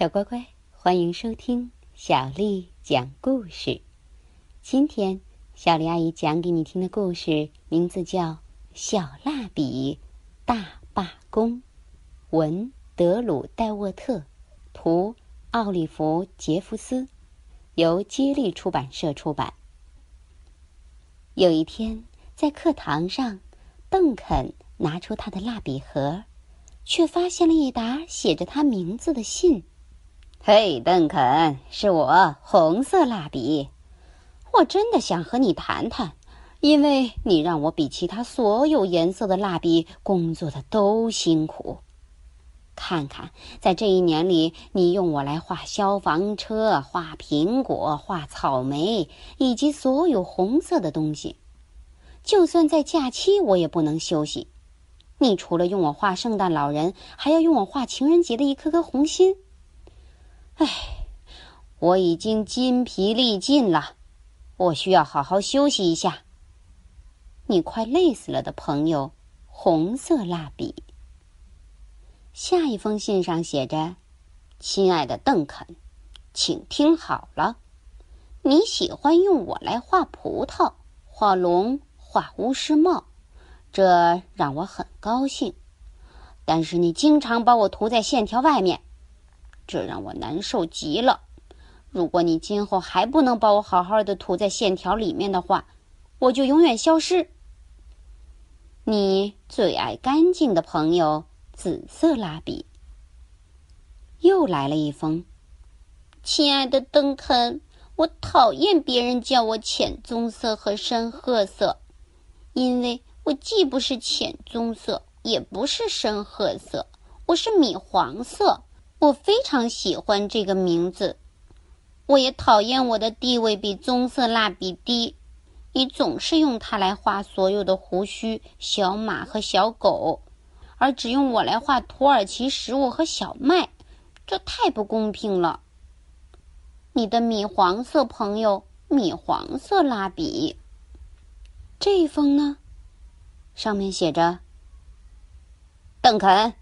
小乖乖，欢迎收听小丽讲故事。今天小丽阿姨讲给你听的故事名字叫《小蜡笔大罢工》，文德鲁戴沃特，图奥利弗杰弗斯，由接力出版社出版。有一天，在课堂上，邓肯拿出他的蜡笔盒，却发现了一沓写着他名字的信。嘿，邓肯，是我，红色蜡笔。我真的想和你谈谈，因为你让我比其他所有颜色的蜡笔工作的都辛苦。看看，在这一年里，你用我来画消防车、画苹果、画草莓，以及所有红色的东西。就算在假期，我也不能休息。你除了用我画圣诞老人，还要用我画情人节的一颗颗红心。唉，我已经筋疲力尽了，我需要好好休息一下。你快累死了的朋友，红色蜡笔。下一封信上写着：“亲爱的邓肯，请听好了，你喜欢用我来画葡萄、画龙、画巫师帽，这让我很高兴。但是你经常把我涂在线条外面。”这让我难受极了。如果你今后还不能把我好好的涂在线条里面的话，我就永远消失。你最爱干净的朋友，紫色蜡笔。又来了一封，亲爱的邓肯，我讨厌别人叫我浅棕色和深褐色，因为我既不是浅棕色，也不是深褐色，我是米黄色。我非常喜欢这个名字，我也讨厌我的地位比棕色蜡笔低。你总是用它来画所有的胡须、小马和小狗，而只用我来画土耳其食物和小麦，这太不公平了。你的米黄色朋友，米黄色蜡笔。这一封呢，上面写着：“邓肯，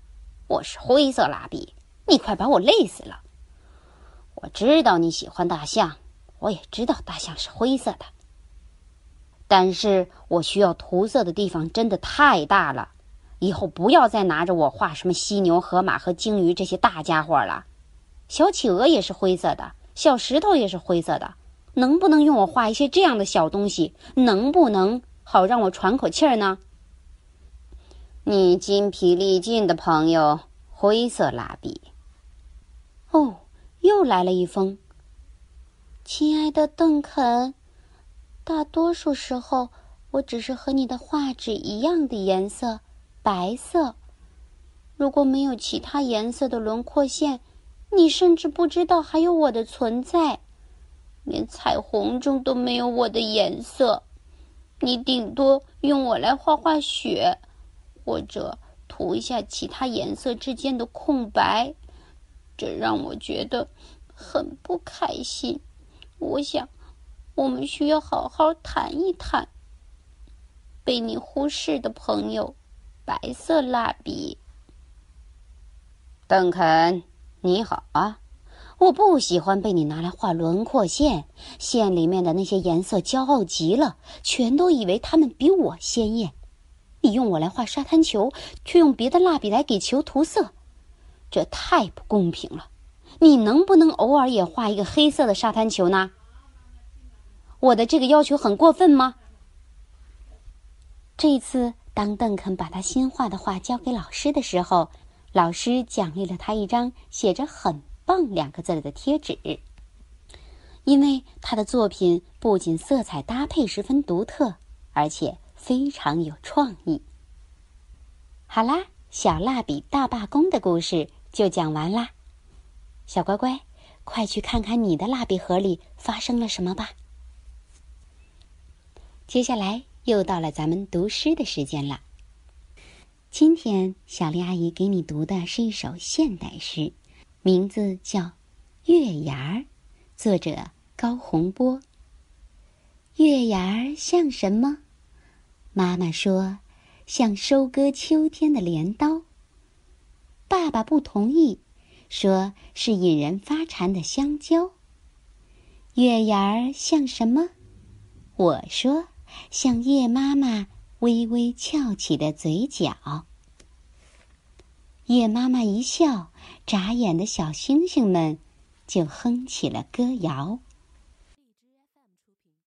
我是灰色蜡笔。”你快把我累死了！我知道你喜欢大象，我也知道大象是灰色的。但是我需要涂色的地方真的太大了，以后不要再拿着我画什么犀牛、河马和鲸鱼这些大家伙了。小企鹅也是灰色的，小石头也是灰色的。能不能用我画一些这样的小东西？能不能好让我喘口气儿呢？你筋疲力尽的朋友，灰色蜡笔。来了一封。亲爱的邓肯，大多数时候我只是和你的画纸一样的颜色，白色。如果没有其他颜色的轮廓线，你甚至不知道还有我的存在。连彩虹中都没有我的颜色，你顶多用我来画画雪，或者涂一下其他颜色之间的空白。这让我觉得很不开心。我想，我们需要好好谈一谈。被你忽视的朋友，白色蜡笔。邓肯，你好啊！我不喜欢被你拿来画轮廓线，线里面的那些颜色骄傲极了，全都以为它们比我鲜艳。你用我来画沙滩球，却用别的蜡笔来给球涂色。这太不公平了！你能不能偶尔也画一个黑色的沙滩球呢？我的这个要求很过分吗？这次，当邓肯把他新画的画交给老师的时候，老师奖励了他一张写着“很棒”两个字的贴纸，因为他的作品不仅色彩搭配十分独特，而且非常有创意。好啦，小蜡笔大罢工的故事。就讲完啦，小乖乖，快去看看你的蜡笔盒里发生了什么吧。接下来又到了咱们读诗的时间了。今天小丽阿姨给你读的是一首现代诗，名字叫《月牙儿》，作者高洪波。月牙儿像什么？妈妈说，像收割秋天的镰刀。爸爸不同意，说是引人发馋的香蕉。月牙儿像什么？我说像叶妈妈微微翘起的嘴角。叶妈妈一笑，眨眼的小星星们就哼起了歌谣。